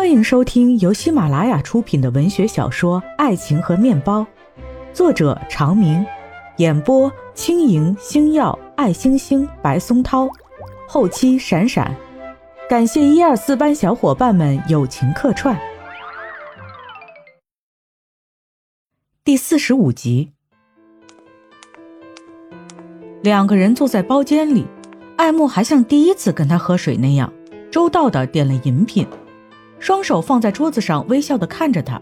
欢迎收听由喜马拉雅出品的文学小说《爱情和面包》，作者长明，演播轻盈、星耀、爱星星、白松涛，后期闪闪，感谢一二四班小伙伴们友情客串。第四十五集，两个人坐在包间里，爱慕还像第一次跟他喝水那样，周到的点了饮品。双手放在桌子上，微笑的看着他，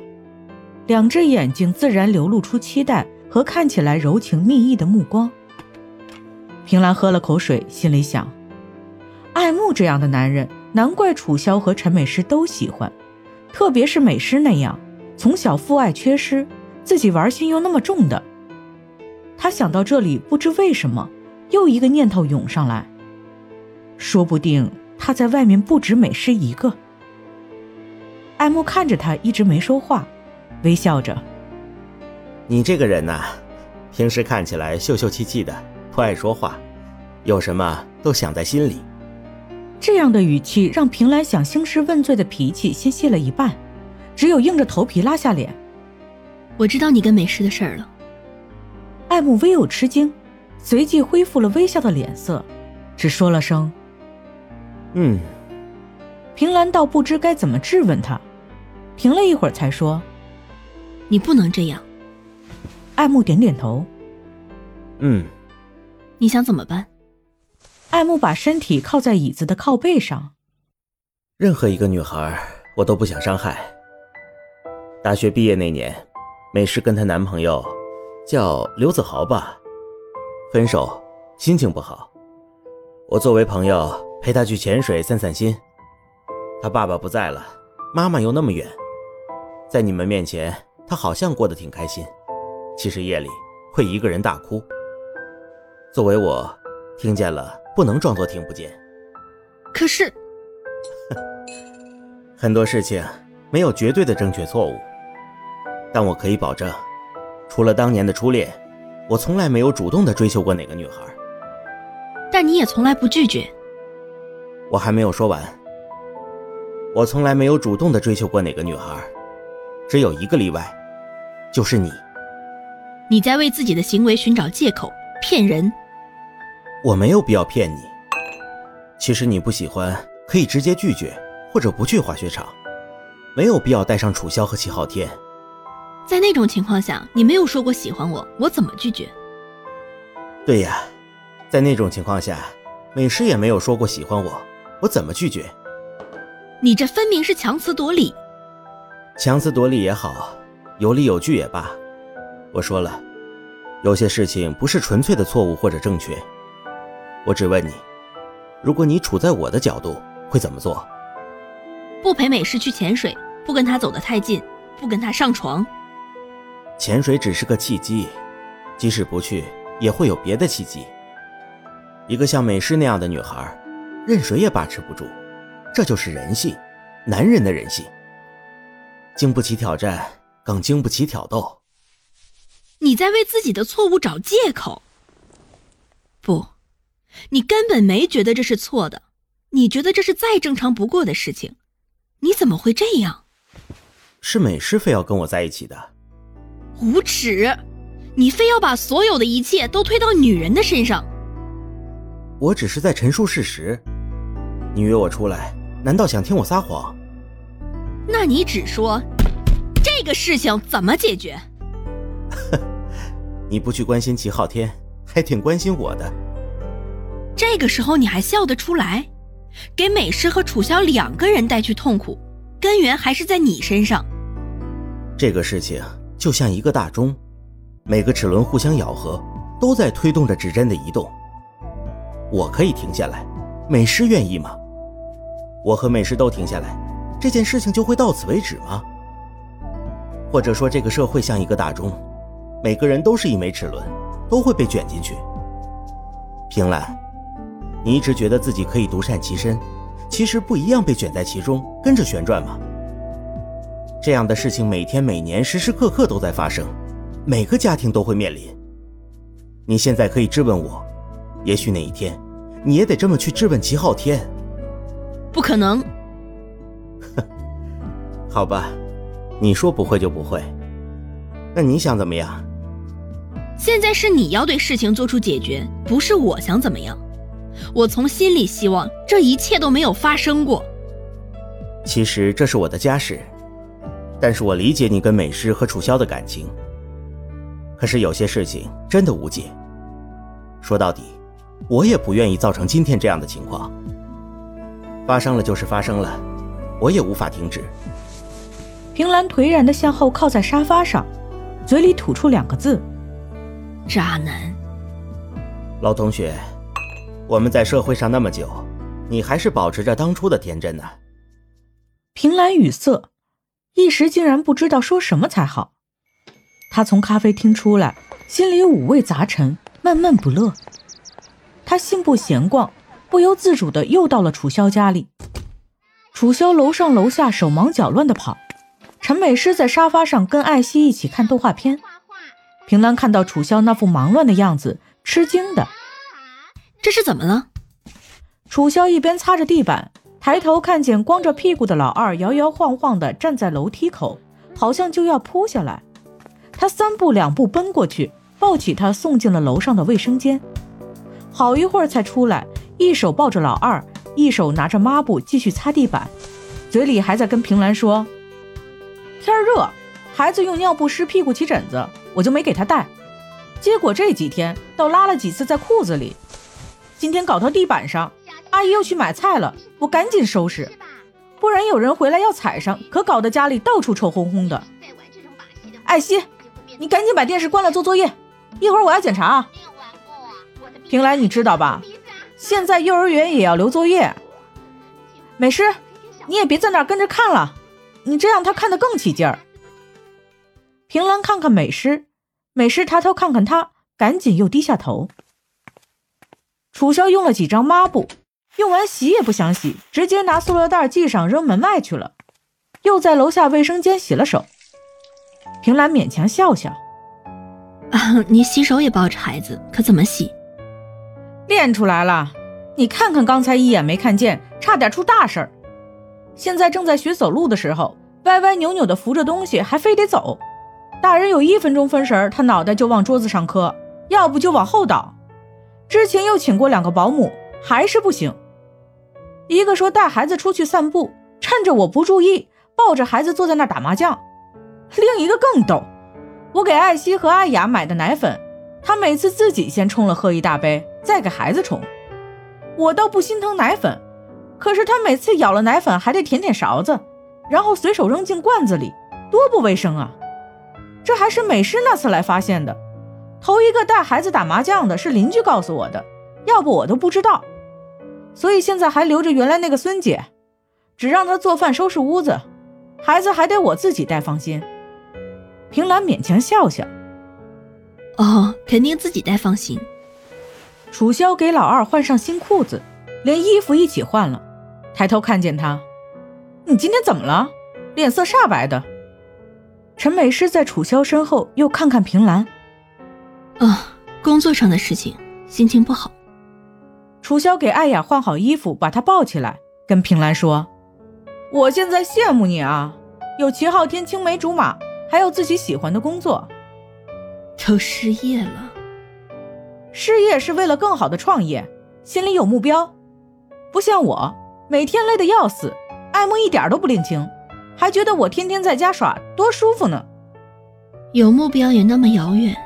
两只眼睛自然流露出期待和看起来柔情蜜意的目光。平兰喝了口水，心里想：爱慕这样的男人，难怪楚萧和陈美诗都喜欢，特别是美诗那样从小父爱缺失，自己玩心又那么重的。他想到这里，不知为什么，又一个念头涌上来，说不定他在外面不止美诗一个。爱慕看着他，一直没说话，微笑着。你这个人呐，平时看起来秀秀气气的，不爱说话，有什么都想在心里。这样的语气让平兰想兴师问罪的脾气先泄了一半，只有硬着头皮拉下脸。我知道你跟美诗的事儿了。爱慕微有吃惊，随即恢复了微笑的脸色，只说了声：“嗯。”平兰倒不知该怎么质问他。停了一会儿，才说：“你不能这样。”爱慕点点头。嗯，你想怎么办？爱慕把身体靠在椅子的靠背上。任何一个女孩，我都不想伤害。大学毕业那年，美诗跟她男朋友叫刘子豪吧，分手，心情不好。我作为朋友陪她去潜水散散心。她爸爸不在了，妈妈又那么远。在你们面前，他好像过得挺开心，其实夜里会一个人大哭。作为我，听见了不能装作听不见。可是，很多事情没有绝对的正确错误，但我可以保证，除了当年的初恋，我从来没有主动的追求过哪个女孩。但你也从来不拒绝。我还没有说完，我从来没有主动的追求过哪个女孩。只有一个例外，就是你。你在为自己的行为寻找借口，骗人。我没有必要骗你。其实你不喜欢，可以直接拒绝，或者不去滑雪场，没有必要带上楚萧和齐昊天。在那种情况下，你没有说过喜欢我，我怎么拒绝？对呀，在那种情况下，美诗也没有说过喜欢我，我怎么拒绝？你这分明是强词夺理。强词夺理也好，有理有据也罢，我说了，有些事情不是纯粹的错误或者正确。我只问你，如果你处在我的角度，会怎么做？不陪美诗去潜水，不跟她走得太近，不跟她上床。潜水只是个契机，即使不去，也会有别的契机。一个像美诗那样的女孩，任谁也把持不住，这就是人性，男人的人性。经不起挑战，更经不起挑逗。你在为自己的错误找借口。不，你根本没觉得这是错的，你觉得这是再正常不过的事情。你怎么会这样？是美诗非要跟我在一起的。无耻！你非要把所有的一切都推到女人的身上。我只是在陈述事实。你约我出来，难道想听我撒谎？那你只说这个事情怎么解决？你不去关心齐昊天，还挺关心我的。这个时候你还笑得出来？给美诗和楚萧两个人带去痛苦，根源还是在你身上。这个事情就像一个大钟，每个齿轮互相咬合，都在推动着指针的移动。我可以停下来，美诗愿意吗？我和美诗都停下来。这件事情就会到此为止吗？或者说，这个社会像一个大钟，每个人都是一枚齿轮，都会被卷进去。平兰，你一直觉得自己可以独善其身，其实不一样被卷在其中，跟着旋转吗？这样的事情每天每年时时刻刻都在发生，每个家庭都会面临。你现在可以质问我，也许哪一天，你也得这么去质问齐昊天。不可能。好吧，你说不会就不会。那你想怎么样？现在是你要对事情做出解决，不是我想怎么样。我从心里希望这一切都没有发生过。其实这是我的家事，但是我理解你跟美诗和楚萧的感情。可是有些事情真的无解。说到底，我也不愿意造成今天这样的情况。发生了就是发生了，我也无法停止。平兰颓然地向后靠在沙发上，嘴里吐出两个字。渣男，老同学，我们在社会上那么久，你还是保持着当初的天真呢。平兰语塞，一时竟然不知道说什么才好。他从咖啡厅出来，心里五味杂陈，闷闷不乐。他信步闲逛，不由自主的又到了楚萧家里。楚萧楼上楼下手忙脚乱的跑，陈美诗在沙发上跟艾希一起看动画片。平兰看到楚萧那副忙乱的样子，吃惊的：“这是怎么了？”楚萧一边擦着地板，抬头看见光着屁股的老二摇摇晃晃的站在楼梯口，好像就要扑下来。他三步两步奔过去，抱起他送进了楼上的卫生间。好一会儿才出来，一手抱着老二，一手拿着抹布继续擦地板，嘴里还在跟平兰说：“天热，孩子用尿不湿屁股起疹子。”我就没给他带，结果这几天倒拉了几次在裤子里。今天搞到地板上，阿姨又去买菜了，我赶紧收拾，不然有人回来要踩上，可搞得家里到处臭烘烘的。艾希，你赶紧把电视关了，做作业，一会儿我要检查啊。平来，你知道吧？现在幼儿园也要留作业。美诗，你也别在那跟着看了，你这样他看得更起劲儿。平兰看看美诗。美诗抬头看看他，赶紧又低下头。楚萧用了几张抹布，用完洗也不想洗，直接拿塑料袋系上扔门外去了。又在楼下卫生间洗了手。平兰勉强笑笑：“啊，你洗手也抱着孩子，可怎么洗？练出来了。你看看刚才一眼没看见，差点出大事儿。现在正在学走路的时候，歪歪扭扭的扶着东西，还非得走。”大人有一分钟分神，他脑袋就往桌子上磕，要不就往后倒。之前又请过两个保姆，还是不行。一个说带孩子出去散步，趁着我不注意，抱着孩子坐在那打麻将。另一个更逗，我给艾希和阿雅买的奶粉，他每次自己先冲了喝一大杯，再给孩子冲。我倒不心疼奶粉，可是他每次舀了奶粉还得舔舔勺子，然后随手扔进罐子里，多不卫生啊！这还是美诗那次来发现的，头一个带孩子打麻将的是邻居告诉我的，要不我都不知道。所以现在还留着原来那个孙姐，只让她做饭收拾屋子，孩子还得我自己带，放心。平兰勉强笑笑，哦，肯定自己带，放心。楚萧给老二换上新裤子，连衣服一起换了，抬头看见他，你今天怎么了？脸色煞白的。陈美诗在楚萧身后又看看平兰，啊，工作上的事情，心情不好。楚萧给艾雅换好衣服，把她抱起来，跟平兰说：“我现在羡慕你啊，有秦昊天青梅竹马，还有自己喜欢的工作。都失业了，失业是为了更好的创业，心里有目标，不像我，每天累得要死，爱慕一点都不领情。”还觉得我天天在家耍多舒服呢，有目标也那么遥远。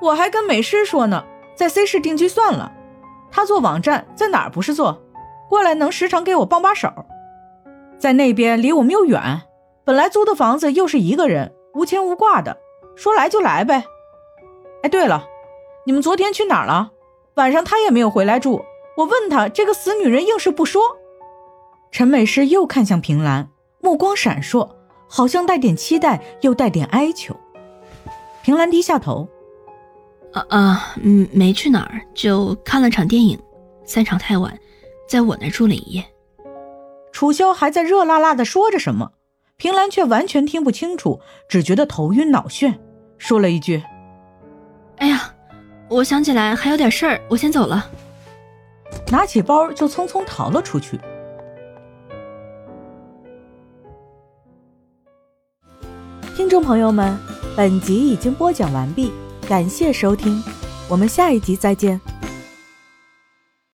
我还跟美诗说呢，在 C 市定居算了。他做网站，在哪儿不是做？过来能时常给我帮把手。在那边离我们又远，本来租的房子又是一个人，无牵无挂的，说来就来呗。哎，对了，你们昨天去哪儿了？晚上他也没有回来住。我问他，这个死女人硬是不说。陈美诗又看向平兰。目光闪烁，好像带点期待，又带点哀求。平兰低下头，啊啊，嗯，没去哪儿，就看了场电影，散场太晚，在我那住了一夜。楚萧还在热辣辣的说着什么，平兰却完全听不清楚，只觉得头晕脑眩，说了一句：“哎呀，我想起来还有点事儿，我先走了。”拿起包就匆匆逃了出去。听众朋友们本集已经播讲完毕感谢收听我们下一集再见。